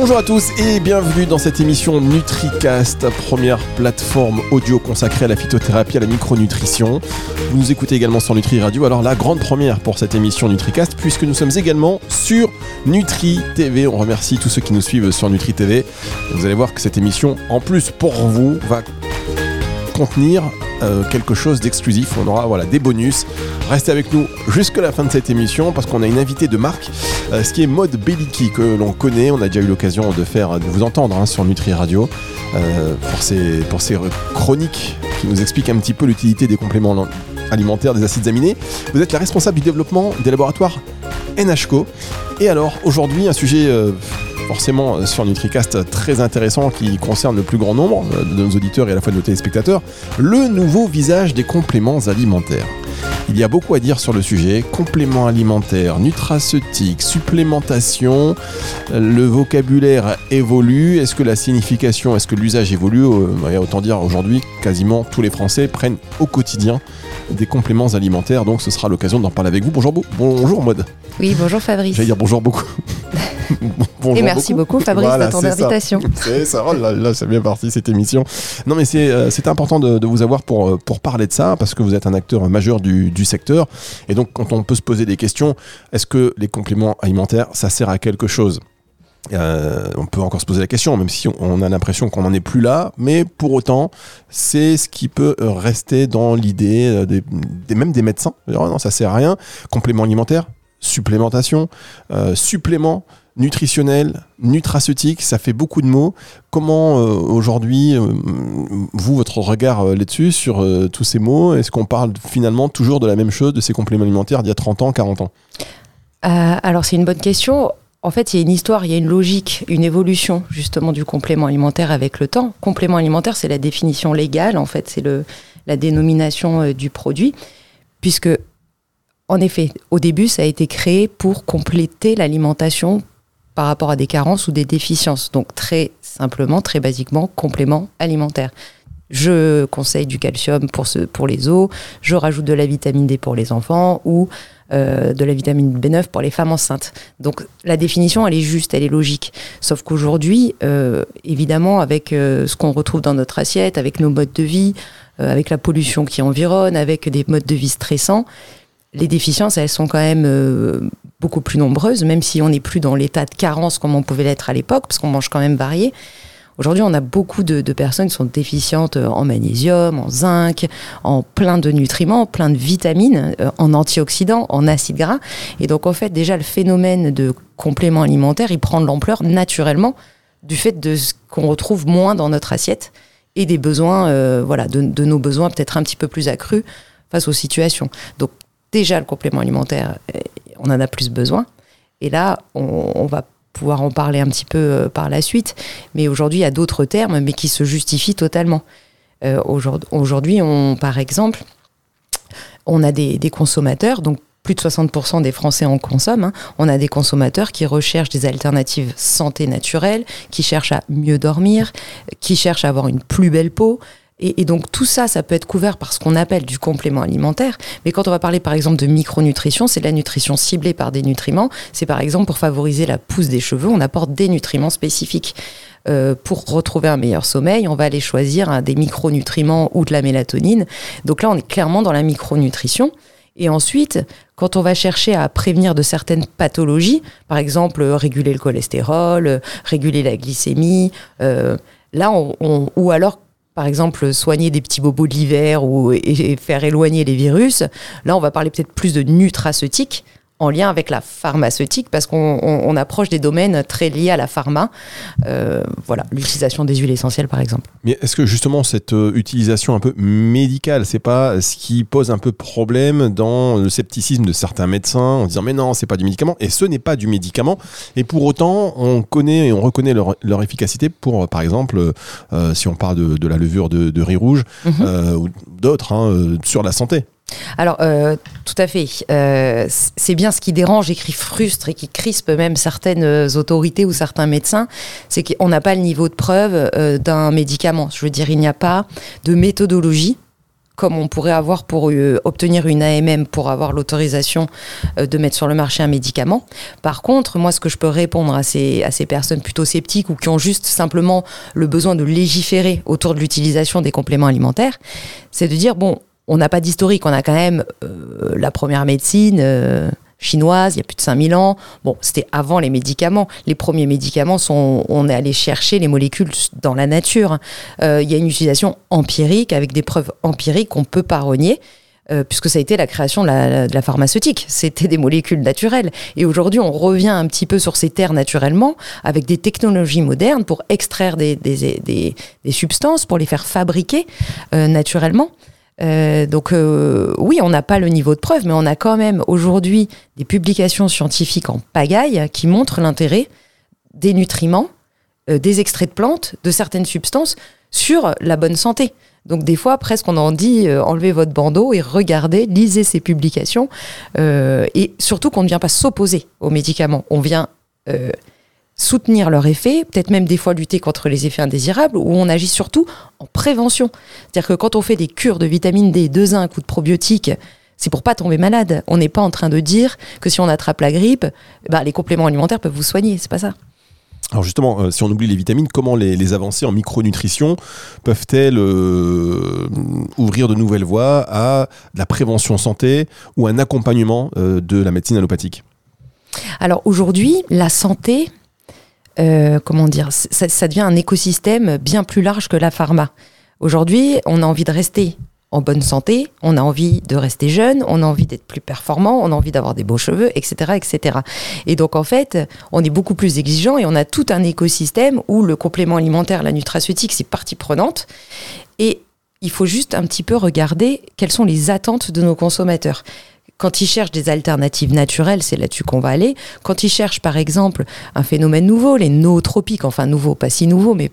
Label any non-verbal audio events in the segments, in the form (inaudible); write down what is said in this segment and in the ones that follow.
Bonjour à tous et bienvenue dans cette émission NutriCast, première plateforme audio consacrée à la phytothérapie, à la micronutrition. Vous nous écoutez également sur Nutri Radio. Alors la grande première pour cette émission NutriCast, puisque nous sommes également sur Nutri TV. On remercie tous ceux qui nous suivent sur Nutri TV. Vous allez voir que cette émission, en plus pour vous, va contenir euh, quelque chose d'exclusif. On aura voilà, des bonus. Restez avec nous jusqu'à la fin de cette émission parce qu'on a une invitée de marque, euh, ce qui est Mode Beliki que l'on connaît. On a déjà eu l'occasion de faire, de vous entendre hein, sur Nutri Radio euh, pour, ces, pour ces chroniques qui nous expliquent un petit peu l'utilité des compléments alimentaires, des acides aminés. Vous êtes la responsable du développement des laboratoires NHCO. Et alors aujourd'hui un sujet forcément euh, sur NutriCast très intéressant qui concerne le plus grand nombre euh, de nos auditeurs et à la fois de nos téléspectateurs, le nouveau visage des compléments alimentaires. Il y a beaucoup à dire sur le sujet, compléments alimentaires, nutraceutiques, supplémentation, le vocabulaire évolue, est-ce que la signification, est-ce que l'usage évolue? Autant dire aujourd'hui, quasiment tous les Français prennent au quotidien des compléments alimentaires, donc ce sera l'occasion d'en parler avec vous. Bonjour, bonjour Mode. Oui, bonjour Fabrice. J'allais dire bonjour beaucoup. (laughs) et merci beaucoup, Fabrice de ton invitation. (laughs) C'est ça, oh là, là c'est bien parti cette émission. Non mais c'est euh, important de, vous avoir pour, euh, pour parler de ça, parce que vous êtes un acteur majeur du, du secteur. Et donc quand on peut se poser des questions, est-ce que les compléments alimentaires, ça sert à quelque chose? Euh, on peut encore se poser la question, même si on a l'impression qu'on n'en est plus là, mais pour autant, c'est ce qui peut rester dans l'idée des, des, même des médecins. non, ça sert à rien. Complément alimentaire, supplémentation, euh, supplément nutritionnel, nutraceutique, ça fait beaucoup de mots. Comment euh, aujourd'hui, euh, vous, votre regard là-dessus, sur tous ces mots, est-ce qu'on parle finalement toujours de la même chose, de ces compléments alimentaires d'il y a 30 ans, 40 ans? Alors c'est une bonne question. En fait, il y a une histoire, il y a une logique, une évolution justement du complément alimentaire avec le temps. Complément alimentaire, c'est la définition légale, en fait, c'est la dénomination du produit, puisque en effet, au début, ça a été créé pour compléter l'alimentation par rapport à des carences ou des déficiences. Donc très simplement, très basiquement, complément alimentaire. Je conseille du calcium pour, ce, pour les os, je rajoute de la vitamine D pour les enfants ou euh, de la vitamine B9 pour les femmes enceintes. Donc la définition, elle est juste, elle est logique. Sauf qu'aujourd'hui, euh, évidemment, avec euh, ce qu'on retrouve dans notre assiette, avec nos modes de vie, avec la pollution qui environne, avec des modes de vie stressants, les déficiences, elles sont quand même euh, beaucoup plus nombreuses, même si on n'est plus dans l'état de carence comme on pouvait l'être à l'époque, parce qu'on mange quand même varié. Aujourd'hui, on a beaucoup de, personnes qui sont déficientes euh, en magnésium, en zinc, en plein de nutriments, plein de vitamines, euh, en antioxydants, en acides gras. Et donc, en fait, déjà, le phénomène de complément alimentaire, il prend de l'ampleur naturellement du fait de ce qu'on retrouve moins dans notre assiette et des besoins, voilà, de, de, nos besoins peut-être un petit peu plus accrus face aux situations. Donc, déjà le complément alimentaire, euh, on en a plus besoin. Et là, on, va pouvoir en parler un petit peu euh, par la suite. Mais aujourd'hui, il y a d'autres termes, mais qui se justifient totalement. Euh, aujourd'hui, par exemple, on a des, consommateurs, donc plus de 60% des Français en consomment. Hein. On a des consommateurs qui recherchent des alternatives santé naturelle, qui cherchent à mieux dormir, qui cherchent à avoir une plus belle peau, et, donc tout ça, ça peut être couvert par ce qu'on appelle du complément alimentaire. Mais quand on va parler par exemple de micronutrition, c'est de la nutrition ciblée par des nutriments. C'est par exemple pour favoriser la pousse des cheveux, on apporte des nutriments spécifiques. Euh, pour retrouver un meilleur sommeil, on va aller choisir hein, des micronutriments ou de la mélatonine. Donc là, on est clairement dans la micronutrition. Et ensuite, quand on va chercher à prévenir de certaines pathologies, par exemple réguler le cholestérol, réguler la glycémie, euh, là, on, ou alors par exemple, soigner des petits bobos de l'hiver ou faire éloigner les virus. Là, on va parler peut-être plus de nutraceutique en lien avec la pharmaceutique parce qu'on approche des domaines très liés à la pharma. Euh, voilà, l'utilisation des huiles essentielles par exemple. Mais est-ce que justement cette euh, utilisation un peu médicale, c'est pas ce qui pose un peu problème dans le scepticisme de certains médecins en disant mais non, c'est pas du médicament et ce n'est pas du médicament et pour autant on connaît et on reconnaît leur, leur efficacité pour par exemple euh, si on parle de, de, la levure de, de riz rouge mhm. ou d'autres hein, sur la santé. Alors, euh, tout à fait. Euh, c'est bien ce qui dérange et qui frustre et qui crispe même certaines euh, autorités ou certains médecins, c'est qu'on n'a pas le niveau de preuve d'un médicament. Je veux dire, il n'y a pas de méthodologie comme on pourrait avoir pour obtenir une AMM pour avoir l'autorisation de mettre sur le marché un médicament. Par contre, moi, ce que je peux répondre à ces, à ces personnes plutôt sceptiques ou qui ont juste simplement le besoin de légiférer autour de l'utilisation des compléments alimentaires, c'est de dire, bon, on n'a pas d'historique, on a quand même la première médecine chinoise, il y a plus de 5000 ans. Bon, c'était avant les médicaments. Les premiers médicaments sont, on est allé chercher les molécules dans la nature. Euh, il y a une utilisation empirique avec des preuves empiriques qu'on peut pas renier. Euh, puisque ça a été la création de la, pharmaceutique. C'était des molécules naturelles. Et aujourd'hui, on revient un petit peu sur ces terres naturellement, avec des technologies modernes pour extraire des, substances, pour les faire fabriquer euh, naturellement. Euh, donc euh, oui, on n'a pas le niveau de preuve, mais on a quand même aujourd'hui des publications scientifiques en pagaille qui montrent l'intérêt des nutriments, euh, des extraits de plantes, de certaines substances sur la bonne santé. Donc des fois, presque on en dit, enlevez votre bandeau et regardez, lisez ces publications. et surtout qu'on ne vient pas s'opposer aux médicaments. On vient soutenir leur effet, peut-être même des fois lutter contre les effets indésirables, où on agit surtout en prévention. C'est-à-dire que quand on fait des cures de vitamine D, de zinc ou de probiotiques, c'est pour pas tomber malade. On n'est pas en train de dire que si on attrape la grippe, bah, les compléments alimentaires peuvent vous soigner. C'est pas ça. Alors justement, euh, si on oublie les vitamines, comment les, avancées en micronutrition peuvent-elles euh, ouvrir de nouvelles voies à la prévention santé ou un accompagnement euh, de la médecine allopathique? Alors aujourd'hui, la santé, euh, comment dire, ça, devient un écosystème bien plus large que la pharma. Aujourd'hui, on a envie de rester en bonne santé, on a envie de rester jeune, on a envie d'être plus performant, on a envie d'avoir des beaux cheveux, etc., etc. Et donc en fait, on est beaucoup plus exigeant et on a tout un écosystème où le complément alimentaire, la nutraceutique, c'est partie prenante. Et il faut juste un petit peu regarder quelles sont les attentes de nos consommateurs. Quand ils cherchent des alternatives naturelles, c'est là-dessus qu'on va aller. Quand ils cherchent, par exemple, un phénomène nouveau, les nootropiques, enfin nouveau, pas si nouveau, mais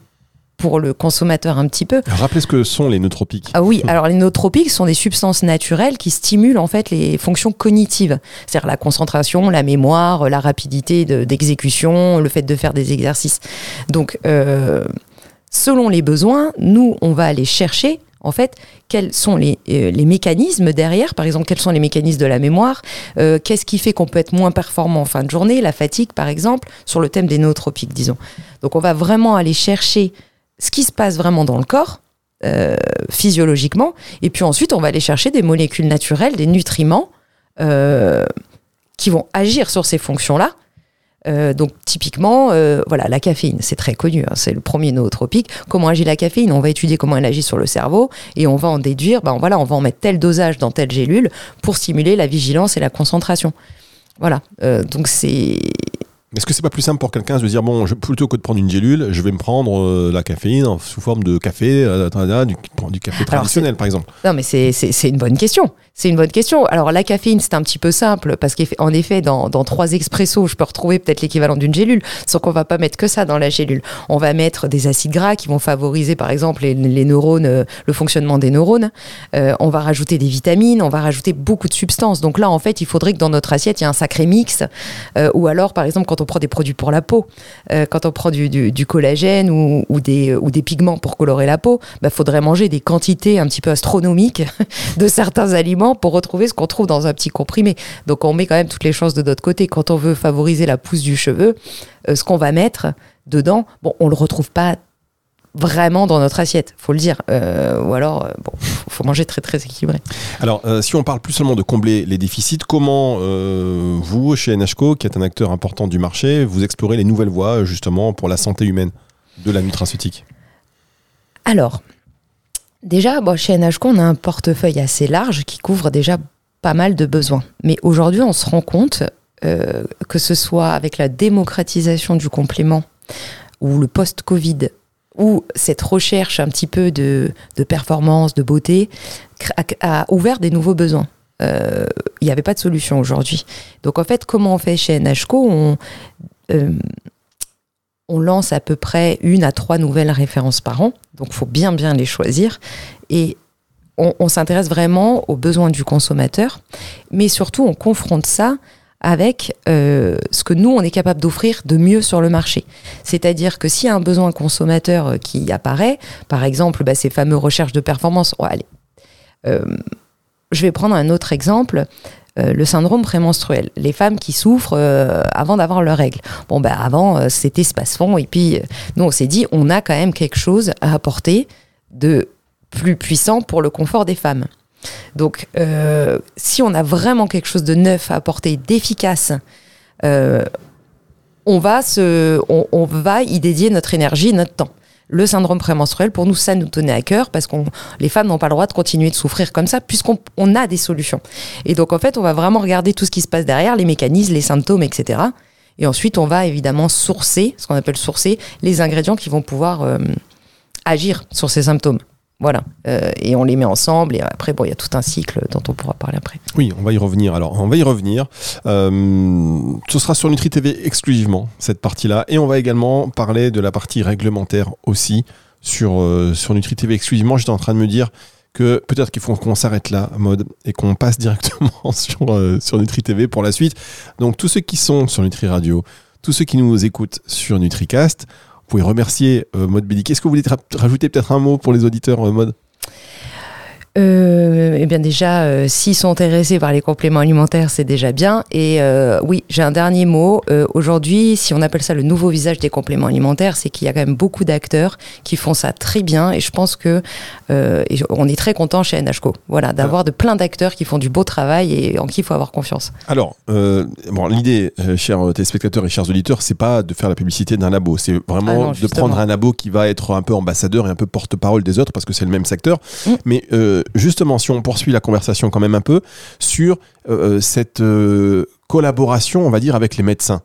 pour le consommateur un petit peu. Rappelez ce que sont les nootropiques. Ah oui, alors les nootropiques sont des substances naturelles qui stimulent en fait les fonctions cognitives, c'est-à-dire la concentration, la mémoire, la rapidité d'exécution, le fait de faire des exercices. Donc, euh, selon les besoins, nous, on va aller chercher en fait, quels sont euh, les, mécanismes derrière? Par exemple, quels sont les mécanismes de la mémoire? Euh, Qu'est-ce qui fait qu'on peut être moins performant en fin de journée? La fatigue, par exemple, sur le thème des nootropiques, disons. Donc, on va vraiment aller chercher ce qui se passe vraiment dans le corps, euh, physiologiquement, et puis ensuite, on va aller chercher des molécules naturelles, des nutriments qui vont agir sur ces fonctions-là euh, donc typiquement, euh, voilà, la caféine, c'est très connu, hein, c'est le premier nootropique. Comment agit la caféine? On va étudier comment elle agit sur le cerveau et on va en déduire, ben voilà, on va en mettre tel dosage dans telle gélule pour stimuler la vigilance et la concentration. Voilà, euh, donc c'est est-ce que c'est pas plus simple pour quelqu'un de se dire bon, plutôt que de prendre une gélule, je vais me prendre la caféine sous forme de café, du, café traditionnel par exemple? Non, mais c'est une bonne question. C'est une bonne question. Alors la caféine, c'est un petit peu simple parce qu'en effet, dans, trois expressos, je peux retrouver peut-être l'équivalent d'une gélule, sauf qu'on va pas mettre que ça dans la gélule. On va mettre des acides gras qui vont favoriser, par exemple, les, neurones, euh, le fonctionnement des neurones. Euh, on va rajouter des vitamines, on va rajouter beaucoup de substances. Donc là, en fait, il faudrait que dans notre assiette, il y ait un sacré mix. Euh, ou alors, par exemple, quand on prend des produits pour la peau, quand on prend du, collagène ou, des, ou des pigments pour colorer la peau, il bah, faudrait manger des quantités un petit peu astronomiques (laughs) de certains aliments pour retrouver ce qu'on trouve dans un petit comprimé. Donc on met quand même toutes les chances de notre côté. Quand on veut favoriser la pousse du cheveu, euh, ce qu'on va mettre dedans, bon, on le retrouve pas vraiment dans notre assiette, faut le dire. Euh, ou alors, euh, bon, faut manger très très équilibré. Alors, si on parle plus seulement de combler les déficits, comment vous, chez NHCO, qui êtes un acteur important du marché, vous explorez les nouvelles voies justement pour la santé humaine de la nutraceutique? Alors, Déjà, chez NHCO, on a un portefeuille assez large qui couvre déjà pas mal de besoins. Mais aujourd'hui, on se rend compte euh, que ce soit avec la démocratisation du complément ou le post-Covid ou cette recherche un petit peu de, performance, de beauté, a, ouvert des nouveaux besoins. Euh, il n'y avait pas de solution aujourd'hui. Donc en fait, comment on fait chez NHCO on lance à peu près une à trois nouvelles références par an, donc faut bien bien les choisir. Et on, s'intéresse vraiment aux besoins du consommateur, mais surtout on confronte ça avec euh, ce que nous, on est capable d'offrir de mieux sur le marché. C'est-à-dire que s'il y a un besoin consommateur qui apparaît, par exemple bah, ces fameux recherches de performance, oh, allez, je vais prendre un autre exemple. Le syndrome prémenstruel, les femmes qui souffrent avant d'avoir leurs règles. Bon, ben avant, c'était espace-fond, et puis nous, on s'est dit, on a quand même quelque chose à apporter de plus puissant pour le confort des femmes. Donc, euh, si on a vraiment quelque chose de neuf à apporter, d'efficace, euh, on, va se, on, va y dédier notre énergie, notre temps. Le syndrome prémenstruel, pour nous, ça nous tenait à cœur parce que les femmes n'ont pas le droit de continuer de souffrir comme ça puisqu'on on a des solutions. Et donc, en fait, on va vraiment regarder tout ce qui se passe derrière, les mécanismes, les symptômes, etc. Et ensuite, on va évidemment sourcer, ce qu'on appelle sourcer, les ingrédients qui vont pouvoir euh, agir sur ces symptômes. Voilà. Euh, et on les met ensemble. Et après, bon, il y a tout un cycle dont on pourra parler après. Oui, on va y revenir. Alors, on va y revenir. Euh, ce sera sur Nutri TV exclusivement, cette partie-là. Et on va également parler de la partie réglementaire aussi sur, euh, sur Nutri TV exclusivement. J'étais en train de me dire que peut-être qu'il faut qu'on s'arrête là, mode, et qu'on passe (laughs) directement sur, sur Nutri TV pour la suite. Donc, tous ceux qui sont sur Nutri Radio, tous ceux qui nous écoutent sur NutriCast, vous pouvez remercier euh, Mode Bédic. Est-ce que vous voulez rajouter peut-être un mot pour les auditeurs euh, Mode eh bien déjà, euh, s'ils sont intéressés par les compléments alimentaires, c'est déjà bien. Et euh, oui, j'ai un dernier mot. Aujourd'hui, si on appelle ça le nouveau visage des compléments alimentaires, c'est qu'il y a quand même beaucoup d'acteurs qui font ça très bien. Et je pense que on est très content chez NHCO, voilà, d'avoir de plein d'acteurs qui font du beau travail et en qui il faut avoir confiance. Alors, bon, l'idée, chers téléspectateurs et chers auditeurs, c'est pas de faire la publicité d'un labo. C'est vraiment ah de prendre un labo qui va être un peu ambassadeur et un peu porte-parole des autres parce que c'est le même secteur. Mm. Mais justement, si on poursuit la conversation quand même un peu sur euh, euh, cette euh, collaboration, on va dire, avec les médecins.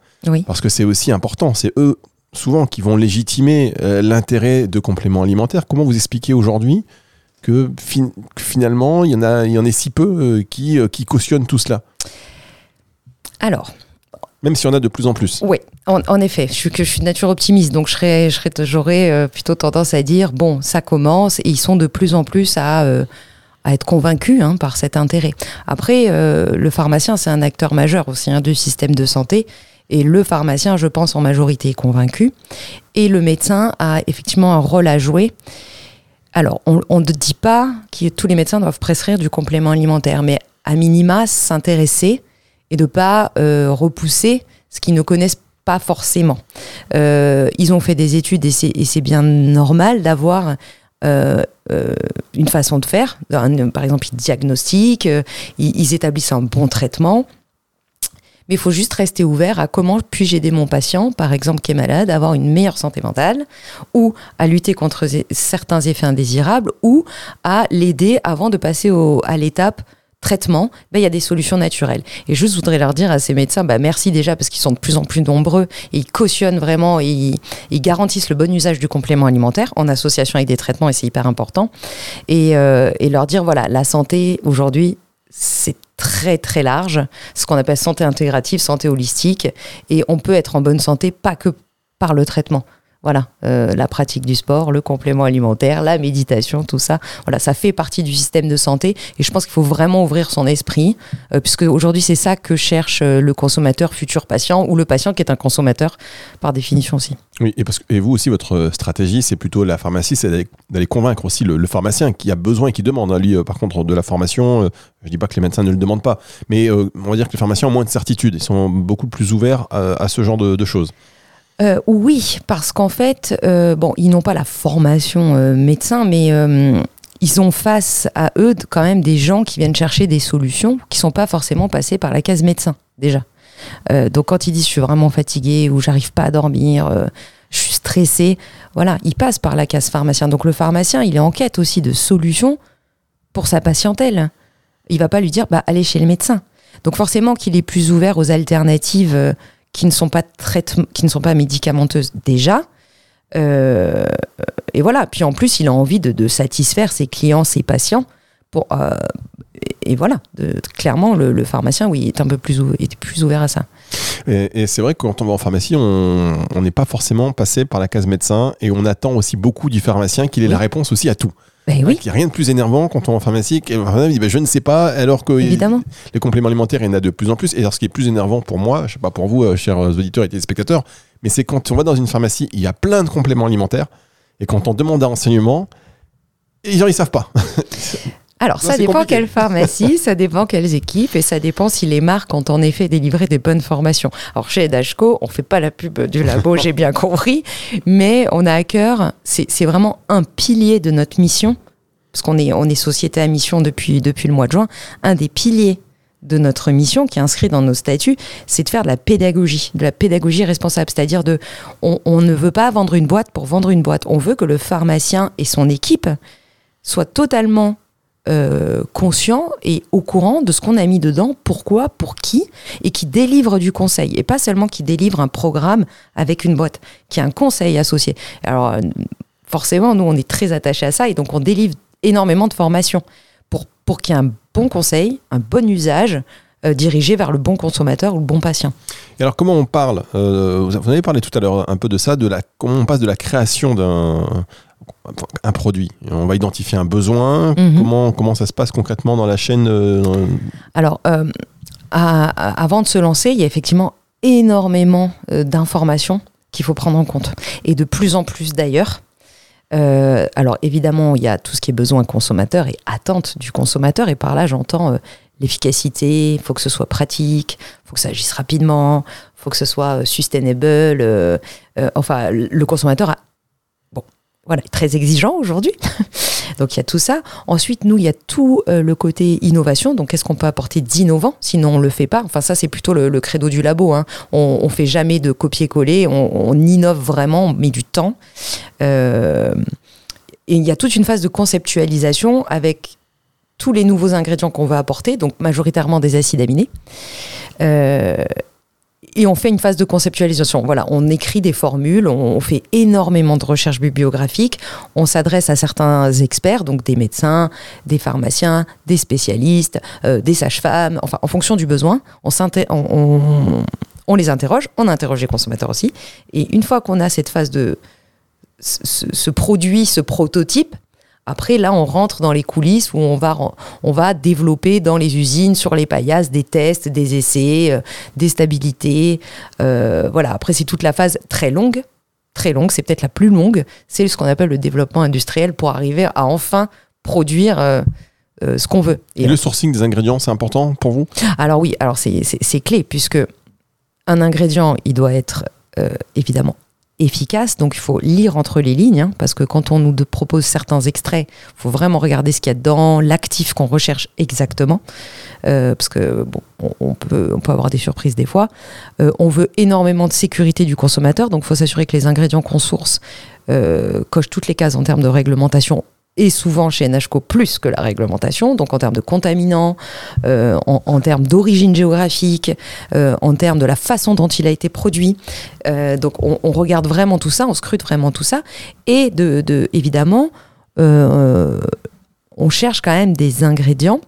Parce que c'est aussi important. C'est eux, souvent, qui vont légitimer l'intérêt de compléments alimentaires. Comment vous expliquez aujourd'hui que, finalement, il y, en a, il y en a si peu qui, qui cautionnent tout cela? Alors, même si on a de plus en plus. Oui, en, effet. Je suis, que je suis de nature optimiste, donc je serais, je serais, j'aurais plutôt tendance à dire bon, ça commence et ils sont de plus en plus à à être convaincu hein, par cet intérêt. Après, euh, le pharmacien, c'est un acteur majeur aussi hein, du système de santé. Et le pharmacien, je pense, en majorité est convaincu. Et le médecin a effectivement un rôle à jouer. Alors, on ne dit pas que tous les médecins doivent prescrire du complément alimentaire, mais à minima, s'intéresser et de pas euh, repousser ce qu'ils ne connaissent pas forcément. Euh, ils ont fait des études et c'est bien normal d'avoir euh, euh, une façon de faire. par exemple, ils diagnostiquent, euh, ils, établissent un bon traitement. Mais il faut juste rester ouvert à comment puis-je aider mon patient, par exemple, qui est malade, à avoir une meilleure santé mentale, ou à lutter contre certains effets indésirables, ou à l'aider avant de passer à l'étape traitement, ben, il y a des solutions naturelles. Et je voudrais leur dire à ces médecins, bah, merci déjà parce qu'ils sont de plus en plus nombreux et ils cautionnent vraiment et ils, garantissent le bon usage du complément alimentaire en association avec des traitements et c'est hyper important. Euh, et leur dire, voilà, la santé aujourd'hui, c'est très très large, ce qu'on appelle santé intégrative, santé holistique, et on peut être en bonne santé pas que par le traitement. Voilà, euh, la pratique du sport, le complément alimentaire, la méditation, tout ça. Voilà, ça fait partie du système de santé et je pense qu'il faut vraiment ouvrir son esprit, euh, puisque aujourd'hui c'est ça que cherche euh, le consommateur futur patient ou le patient qui est un consommateur par définition aussi. Oui, et, parce que, et vous aussi, votre stratégie, c'est plutôt la pharmacie, c'est d'aller convaincre aussi le, pharmacien qui a besoin et qui demande. hein, lui, par contre, de la formation, je dis pas que les médecins ne le demandent pas, mais on va dire que les pharmaciens ont moins de certitude, ils sont beaucoup plus ouverts à, ce genre de choses. Euh, oui, parce qu'en fait, euh, bon, ils n'ont pas la formation euh, médecin, mais ils ont face à eux quand même des gens qui viennent chercher des solutions qui sont pas forcément passés par la case médecin déjà. donc quand ils disent je suis vraiment fatigué ou j'arrive pas à dormir, je suis stressé, voilà, ils passent par la case pharmacien. Donc le pharmacien, il est en quête aussi de solutions pour sa patientèle. Il va pas lui dire bah allez chez le médecin. Donc forcément qu'il est plus ouvert aux alternatives qui ne sont pas qui ne sont pas médicamenteuses déjà. Euh, et voilà. Puis en plus, il a envie de, satisfaire ses clients, ses patients. Pour, euh, et, voilà. clairement, le, pharmacien, oui, est un peu plus, est plus ouvert à ça. Et, c'est vrai que quand on va en pharmacie, on n'est pas forcément passé par la case médecin et on attend aussi beaucoup du pharmacien qu'il ait la réponse aussi à tout. Ben oui. Il n'y a rien de plus énervant quand on est en pharmacie. dit ben, Je ne sais pas, alors que les compléments alimentaires, il y en a de plus en plus. Et alors, ce qui est plus énervant pour moi, je ne sais pas pour vous, euh, chers auditeurs et téléspectateurs, mais c'est quand on va dans une pharmacie, il y a plein de compléments alimentaires. Et quand on demande un renseignement, les gens, ils savent pas. (laughs) Alors, ça dépend quelle pharmacie, (laughs) ça dépend quelles équipes, et ça dépend si les marques ont en effet délivré des bonnes formations. Alors, chez Edashco, on fait pas la pub du labo, (laughs) j'ai bien compris, mais on a à cœur, c'est vraiment un pilier de notre mission, parce qu'on est, on est société à mission depuis, depuis le mois de juin, un des piliers de notre mission qui est inscrit dans nos statuts, c'est de faire de la pédagogie, de la pédagogie responsable. C'est-à-dire de, on, ne veut pas vendre une boîte pour vendre une boîte. On veut que le pharmacien et son équipe soient totalement euh, conscients et au courant de ce qu'on a mis dedans, pourquoi, pour qui, et qui délivre du conseil. Et pas seulement qui délivre un programme avec une boîte, qui a un conseil associé. Alors, euh, forcément, nous, on est très attachés à ça et donc on délivre énormément de formations pour, pour qu'il y ait un bon conseil, un bon usage euh, dirigé vers le bon consommateur ou le bon patient. Et alors comment on parle Vous avez parlé tout à l'heure un peu de ça, de la, comment on passe de la création d'un un produit. On va identifier un besoin. Mhm. comment, comment ça se passe concrètement dans la chaîne euh, Alors, avant de se lancer, il y a effectivement énormément d'informations qu'il faut prendre en compte. Et de plus en plus d'ailleurs, euh, alors évidemment, il y a tout ce qui est besoin consommateur et attente du consommateur. Et par là, j'entends euh, l'efficacité, il faut que ce soit pratique, il faut que ça agisse rapidement, il faut que ce soit euh, sustainable. enfin, le consommateur a voilà, très exigeant aujourd'hui. (laughs) donc il y a tout ça. Ensuite, nous, il y a tout euh, le côté innovation. Donc qu'est-ce qu'on peut apporter d'innovant Sinon, on le fait pas? Enfin, ça, c'est plutôt le, credo du labo. Hein. On, on fait jamais de copier-coller. On, innove vraiment, on met du temps. Euh, et il y a toute une phase de conceptualisation avec tous les nouveaux ingrédients qu'on va apporter, donc majoritairement des acides aminés. Euh, et on fait une phase de conceptualisation. Voilà, on écrit des formules, on, fait énormément de recherches bibliographiques, on s'adresse à certains experts, donc des médecins, des pharmaciens, des spécialistes, euh, des sages-femmes, enfin en fonction du besoin, on, on, on, les interroge, on interroge les consommateurs aussi. Et une fois qu'on a cette phase de ce produit, ce prototype, après, là, on rentre dans les coulisses où on va, on va développer dans les usines, sur les paillasses, des tests, des essais, euh, des stabilités. Euh, voilà, après, c'est toute la phase très longue. Très longue, c'est peut-être la plus longue. C'est ce qu'on appelle le développement industriel pour arriver à enfin produire euh, ce qu'on veut. Et, le sourcing des ingrédients, c'est important pour vous? Alors oui, alors c'est clé, puisque un ingrédient, il doit être évidemment efficace. Donc il faut lire entre les lignes, hein, parce que quand on nous propose certains extraits, il faut vraiment regarder ce qu'il y a dedans, l'actif qu'on recherche exactement, euh, parce que bon, on, peut, on peut avoir des surprises des fois. Euh, on veut énormément de sécurité du consommateur, donc il faut s'assurer que les ingrédients qu'on source euh, cochent toutes les cases en termes de réglementation et souvent chez NHCO plus que la réglementation, donc en termes de contaminants, euh, en, termes d'origine géographique, euh, en termes de la façon dont il a été produit. Euh, donc on, regarde vraiment tout ça, on scrute vraiment tout ça. Et de, évidemment, on cherche quand même des ingrédients,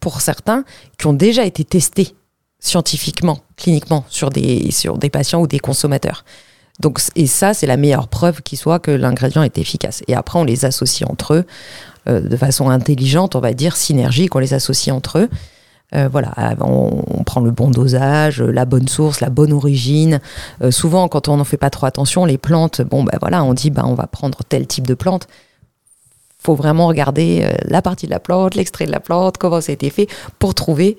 pour certains, qui ont déjà été testés scientifiquement, cliniquement, sur des, sur des patients ou des consommateurs. Donc, et ça, c'est la meilleure preuve qui soit que l'ingrédient est efficace. Et après, on les associe entre eux euh, de façon intelligente, on va dire synergique, on les associe entre eux. Euh, voilà, on, prend le bon dosage, la bonne source, la bonne origine. Euh, souvent, quand on n'en fait pas trop attention, les plantes, bon, ben voilà, on dit, ben, on va prendre tel type de plante. Faut vraiment regarder la partie de la plante, l'extrait de la plante, comment ça a été fait, pour trouver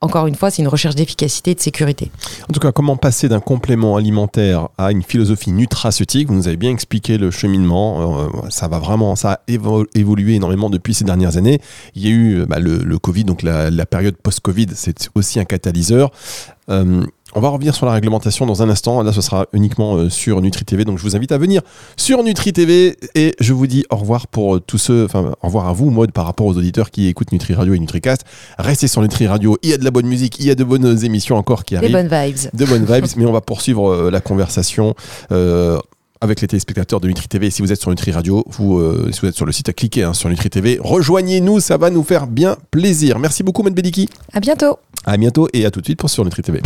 encore une fois, c'est une recherche d'efficacité et de sécurité. En tout cas, comment passer d'un complément alimentaire à une philosophie nutraceutique Vous nous avez bien expliqué le cheminement. Euh, ça va vraiment, ça a évolué énormément depuis ces dernières années. Il y a eu bah, le, Covid, donc la, période post-Covid, c'est aussi un catalyseur. Euh, on va revenir sur la réglementation dans un instant. Là, ce sera uniquement euh, sur Nutri TV. Donc, je vous invite à venir sur Nutri TV. Et je vous dis au revoir pour euh, tous ceux, enfin, au revoir à vous, mode, par rapport aux auditeurs qui écoutent Nutri Radio et NutriCast. Restez sur Nutri Radio. Il y a de la bonne musique, il y a de bonnes émissions encore qui arrivent. Des bonnes vibes. De bonnes (laughs) vibes. mais on va poursuivre euh, la conversation. Avec les téléspectateurs de Nutri TV. Si vous êtes sur Nutri Radio, vous, si vous êtes sur le site, cliquez hein, sur Nutri TV. Rejoignez-nous, ça va nous faire bien plaisir. Merci beaucoup, Matt Bediki. À bientôt. À bientôt et à tout de suite pour sur Nutri TV.